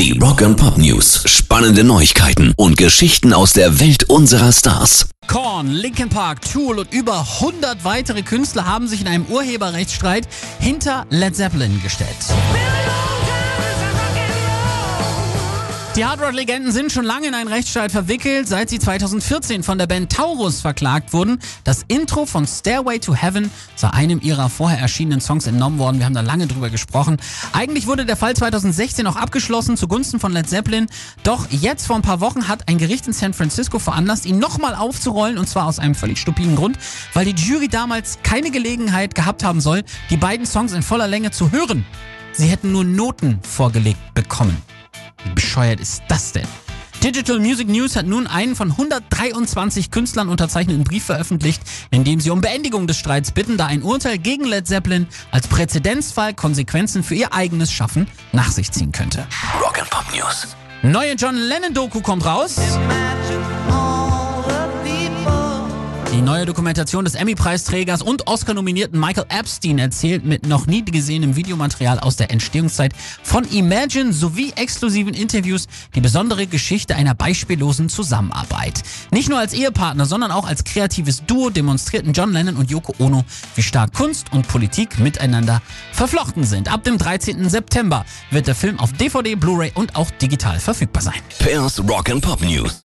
Die Rock and Pop News. Spannende Neuigkeiten und Geschichten aus der Welt unserer Stars. Korn, Linkin Park, Tool und über 100 weitere Künstler haben sich in einem Urheberrechtsstreit hinter Led Zeppelin gestellt. Die Hardrock-Legenden sind schon lange in einen Rechtsstreit verwickelt, seit sie 2014 von der Band Taurus verklagt wurden. Das Intro von Stairway to Heaven sei einem ihrer vorher erschienenen Songs entnommen worden. Wir haben da lange drüber gesprochen. Eigentlich wurde der Fall 2016 auch abgeschlossen zugunsten von Led Zeppelin. Doch jetzt vor ein paar Wochen hat ein Gericht in San Francisco veranlasst, ihn nochmal aufzurollen und zwar aus einem völlig stupiden Grund, weil die Jury damals keine Gelegenheit gehabt haben soll, die beiden Songs in voller Länge zu hören. Sie hätten nur Noten vorgelegt bekommen. Bescheuert ist das denn? Digital Music News hat nun einen von 123 Künstlern unterzeichneten Brief veröffentlicht, in dem sie um Beendigung des Streits bitten, da ein Urteil gegen Led Zeppelin als Präzedenzfall Konsequenzen für ihr eigenes Schaffen nach sich ziehen könnte. Rock News. Neue John Lennon Doku kommt raus. Neue Dokumentation des Emmy-Preisträgers und Oscar-nominierten Michael Epstein erzählt mit noch nie gesehenem Videomaterial aus der Entstehungszeit von Imagine sowie exklusiven Interviews die besondere Geschichte einer beispiellosen Zusammenarbeit. Nicht nur als Ehepartner, sondern auch als kreatives Duo demonstrierten John Lennon und Yoko Ono, wie stark Kunst und Politik miteinander verflochten sind. Ab dem 13. September wird der Film auf DVD, Blu-ray und auch digital verfügbar sein. Pairs Rock and Pop News.